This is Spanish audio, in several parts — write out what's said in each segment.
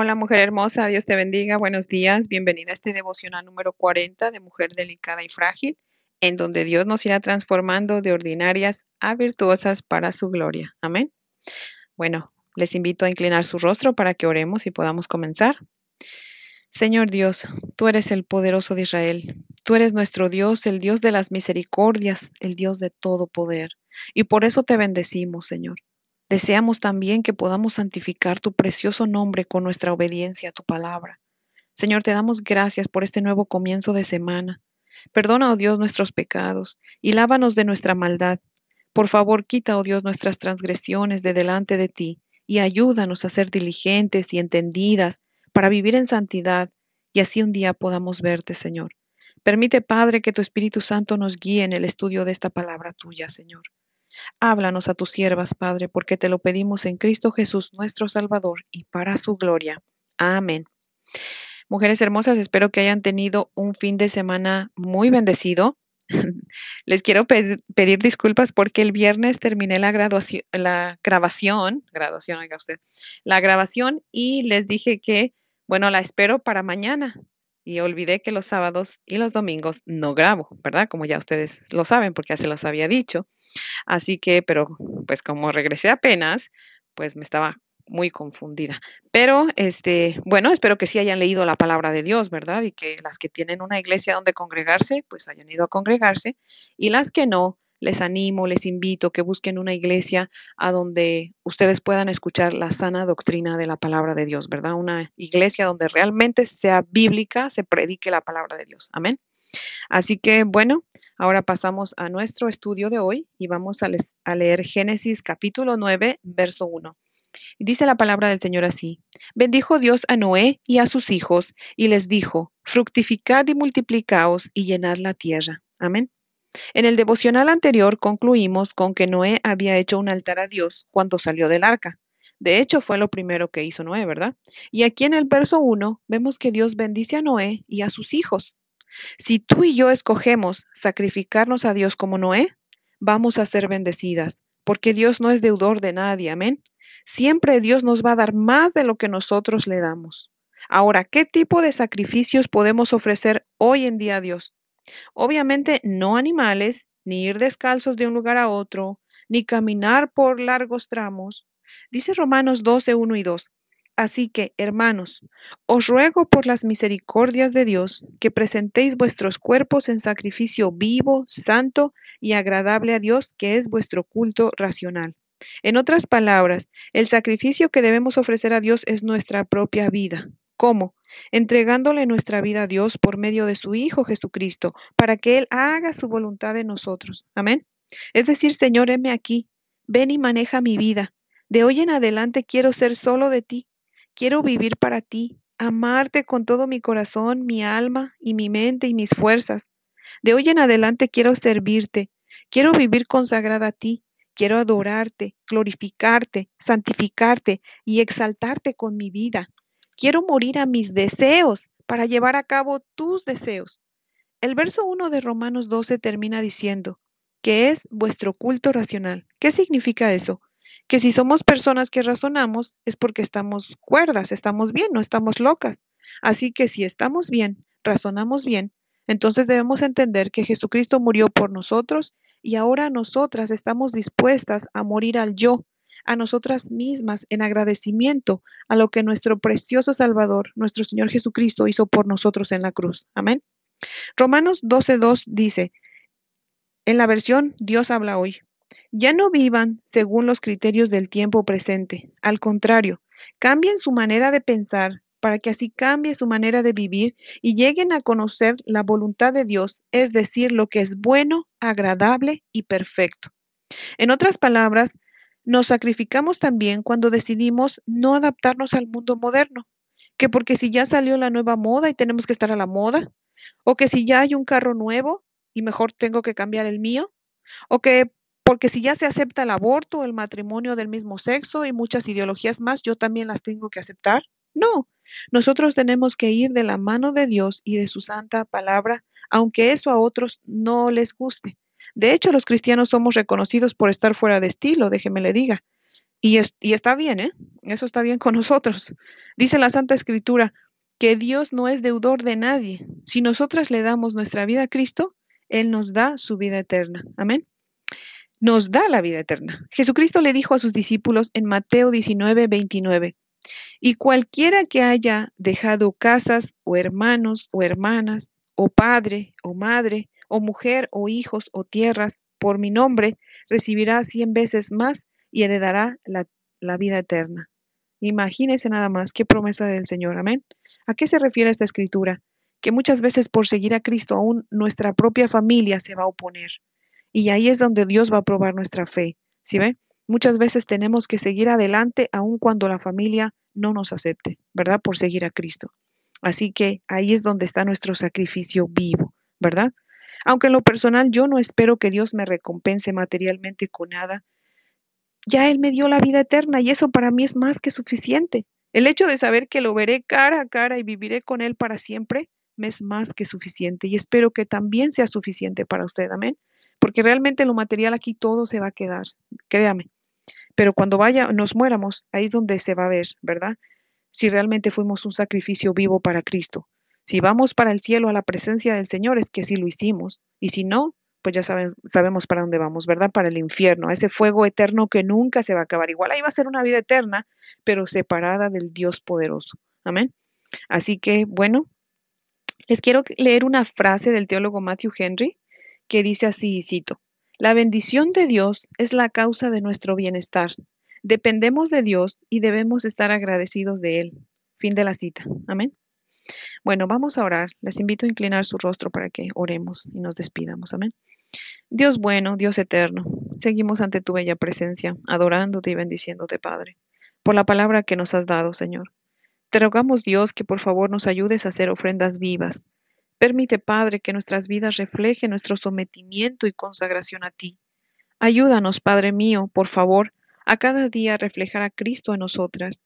Hola mujer hermosa, Dios te bendiga, buenos días, bienvenida a este devocional número 40 de Mujer Delicada y Frágil, en donde Dios nos irá transformando de ordinarias a virtuosas para su gloria. Amén. Bueno, les invito a inclinar su rostro para que oremos y podamos comenzar. Señor Dios, tú eres el poderoso de Israel, tú eres nuestro Dios, el Dios de las misericordias, el Dios de todo poder, y por eso te bendecimos, Señor. Deseamos también que podamos santificar tu precioso nombre con nuestra obediencia a tu palabra. Señor, te damos gracias por este nuevo comienzo de semana. Perdona, oh Dios, nuestros pecados y lávanos de nuestra maldad. Por favor, quita, oh Dios, nuestras transgresiones de delante de ti y ayúdanos a ser diligentes y entendidas para vivir en santidad y así un día podamos verte, Señor. Permite, Padre, que tu Espíritu Santo nos guíe en el estudio de esta palabra tuya, Señor. Háblanos a tus siervas, Padre, porque te lo pedimos en Cristo Jesús, nuestro Salvador, y para su gloria. Amén. Mujeres hermosas, espero que hayan tenido un fin de semana muy bendecido. Les quiero pedir, disculpas porque el viernes terminé la, graduación, la grabación, graduación, oiga usted, la grabación y les dije que, bueno, la espero para mañana y olvidé que los sábados y los domingos no grabo, ¿verdad? Como ya ustedes lo saben porque ya se los había dicho. Así que, pero pues como regresé apenas, pues me estaba muy confundida. Pero, este, bueno, espero que sí hayan leído la palabra de Dios, ¿verdad? Y que las que tienen una iglesia donde congregarse, pues hayan ido a congregarse. Y las que no, les animo, les invito que busquen una iglesia a donde ustedes puedan escuchar la sana doctrina de la palabra de Dios, ¿verdad? Una iglesia donde realmente sea bíblica, se predique la palabra de Dios. Amén. Así que bueno, ahora pasamos a nuestro estudio de hoy y vamos a, a leer Génesis capítulo 9, verso 1. Dice la palabra del Señor así, bendijo Dios a Noé y a sus hijos y les dijo, fructificad y multiplicaos y llenad la tierra. Amén. En el devocional anterior concluimos con que Noé había hecho un altar a Dios cuando salió del arca. De hecho, fue lo primero que hizo Noé, ¿verdad? Y aquí en el verso 1 vemos que Dios bendice a Noé y a sus hijos. Si tú y yo escogemos sacrificarnos a Dios como Noé, vamos a ser bendecidas, porque Dios no es deudor de nadie, amén. Siempre Dios nos va a dar más de lo que nosotros le damos. Ahora, ¿qué tipo de sacrificios podemos ofrecer hoy en día a Dios? Obviamente no animales, ni ir descalzos de un lugar a otro, ni caminar por largos tramos. Dice Romanos 12, 1 y 2. Así que, hermanos, os ruego por las misericordias de Dios que presentéis vuestros cuerpos en sacrificio vivo, santo y agradable a Dios, que es vuestro culto racional. En otras palabras, el sacrificio que debemos ofrecer a Dios es nuestra propia vida. ¿Cómo? Entregándole nuestra vida a Dios por medio de su Hijo Jesucristo, para que Él haga su voluntad en nosotros. Amén. Es decir, Señor, heme aquí, ven y maneja mi vida. De hoy en adelante quiero ser solo de ti. Quiero vivir para ti, amarte con todo mi corazón, mi alma y mi mente y mis fuerzas. De hoy en adelante quiero servirte. Quiero vivir consagrada a ti. Quiero adorarte, glorificarte, santificarte y exaltarte con mi vida. Quiero morir a mis deseos para llevar a cabo tus deseos. El verso 1 de Romanos 12 termina diciendo que es vuestro culto racional. ¿Qué significa eso? Que si somos personas que razonamos es porque estamos cuerdas, estamos bien, no estamos locas. Así que si estamos bien, razonamos bien, entonces debemos entender que Jesucristo murió por nosotros y ahora nosotras estamos dispuestas a morir al yo, a nosotras mismas en agradecimiento a lo que nuestro precioso Salvador, nuestro Señor Jesucristo, hizo por nosotros en la cruz. Amén. Romanos 12.2 dice, en la versión Dios habla hoy, ya no vivan según los criterios del tiempo presente, al contrario, cambien su manera de pensar para que así cambie su manera de vivir y lleguen a conocer la voluntad de Dios, es decir, lo que es bueno, agradable y perfecto. En otras palabras, nos sacrificamos también cuando decidimos no adaptarnos al mundo moderno, que porque si ya salió la nueva moda y tenemos que estar a la moda, o que si ya hay un carro nuevo y mejor tengo que cambiar el mío, o que porque si ya se acepta el aborto, el matrimonio del mismo sexo y muchas ideologías más, yo también las tengo que aceptar. No, nosotros tenemos que ir de la mano de Dios y de su santa palabra, aunque eso a otros no les guste. De hecho, los cristianos somos reconocidos por estar fuera de estilo, déjeme le diga. Y, y está bien, ¿eh? Eso está bien con nosotros. Dice la Santa Escritura que Dios no es deudor de nadie. Si nosotras le damos nuestra vida a Cristo, Él nos da su vida eterna. Amén. Nos da la vida eterna. Jesucristo le dijo a sus discípulos en Mateo 19, 29, y cualquiera que haya dejado casas o hermanos o hermanas, o padre o madre, o mujer o hijos o tierras, por mi nombre, recibirá cien veces más y heredará la, la vida eterna. Imagínese nada más qué promesa del Señor. Amén. ¿A qué se refiere esta escritura? Que muchas veces por seguir a Cristo aún nuestra propia familia se va a oponer. Y ahí es donde Dios va a probar nuestra fe. ¿Sí ve? Muchas veces tenemos que seguir adelante aun cuando la familia no nos acepte, ¿verdad? Por seguir a Cristo. Así que ahí es donde está nuestro sacrificio vivo, ¿verdad? Aunque en lo personal yo no espero que Dios me recompense materialmente con nada, ya Él me dio la vida eterna y eso para mí es más que suficiente. El hecho de saber que lo veré cara a cara y viviré con Él para siempre me es más que suficiente y espero que también sea suficiente para usted, amén. Porque realmente lo material aquí todo se va a quedar, créame. Pero cuando vaya, nos muéramos, ahí es donde se va a ver, ¿verdad? Si realmente fuimos un sacrificio vivo para Cristo. Si vamos para el cielo a la presencia del Señor, es que sí lo hicimos. Y si no, pues ya saben, sabemos para dónde vamos, ¿verdad? Para el infierno, ese fuego eterno que nunca se va a acabar. Igual ahí va a ser una vida eterna, pero separada del Dios poderoso. Amén. Así que, bueno, les quiero leer una frase del teólogo Matthew Henry que dice así, cito, la bendición de Dios es la causa de nuestro bienestar. Dependemos de Dios y debemos estar agradecidos de Él. Fin de la cita. Amén. Bueno, vamos a orar. Les invito a inclinar su rostro para que oremos y nos despidamos. Amén. Dios bueno, Dios eterno, seguimos ante tu bella presencia, adorándote y bendiciéndote, Padre, por la palabra que nos has dado, Señor. Te rogamos, Dios, que por favor nos ayudes a hacer ofrendas vivas. Permite, Padre, que nuestras vidas reflejen nuestro sometimiento y consagración a ti. Ayúdanos, Padre mío, por favor, a cada día reflejar a Cristo en nosotras.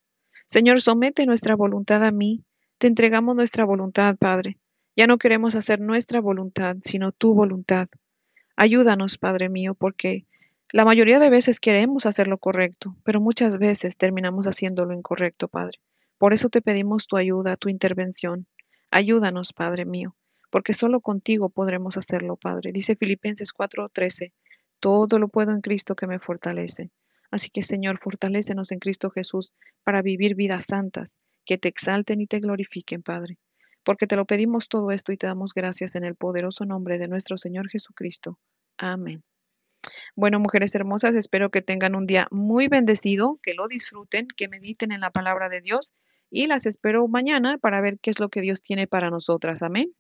Señor, somete nuestra voluntad a mí. Te entregamos nuestra voluntad, Padre. Ya no queremos hacer nuestra voluntad, sino tu voluntad. Ayúdanos, Padre mío, porque la mayoría de veces queremos hacer lo correcto, pero muchas veces terminamos haciendo lo incorrecto, Padre. Por eso te pedimos tu ayuda, tu intervención. Ayúdanos, Padre mío, porque solo contigo podremos hacerlo, Padre. Dice Filipenses 4:13, todo lo puedo en Cristo que me fortalece. Así que, Señor, fortalécenos en Cristo Jesús para vivir vidas santas, que te exalten y te glorifiquen, Padre porque te lo pedimos todo esto y te damos gracias en el poderoso nombre de nuestro Señor Jesucristo. Amén. Bueno, mujeres hermosas, espero que tengan un día muy bendecido, que lo disfruten, que mediten en la palabra de Dios y las espero mañana para ver qué es lo que Dios tiene para nosotras. Amén.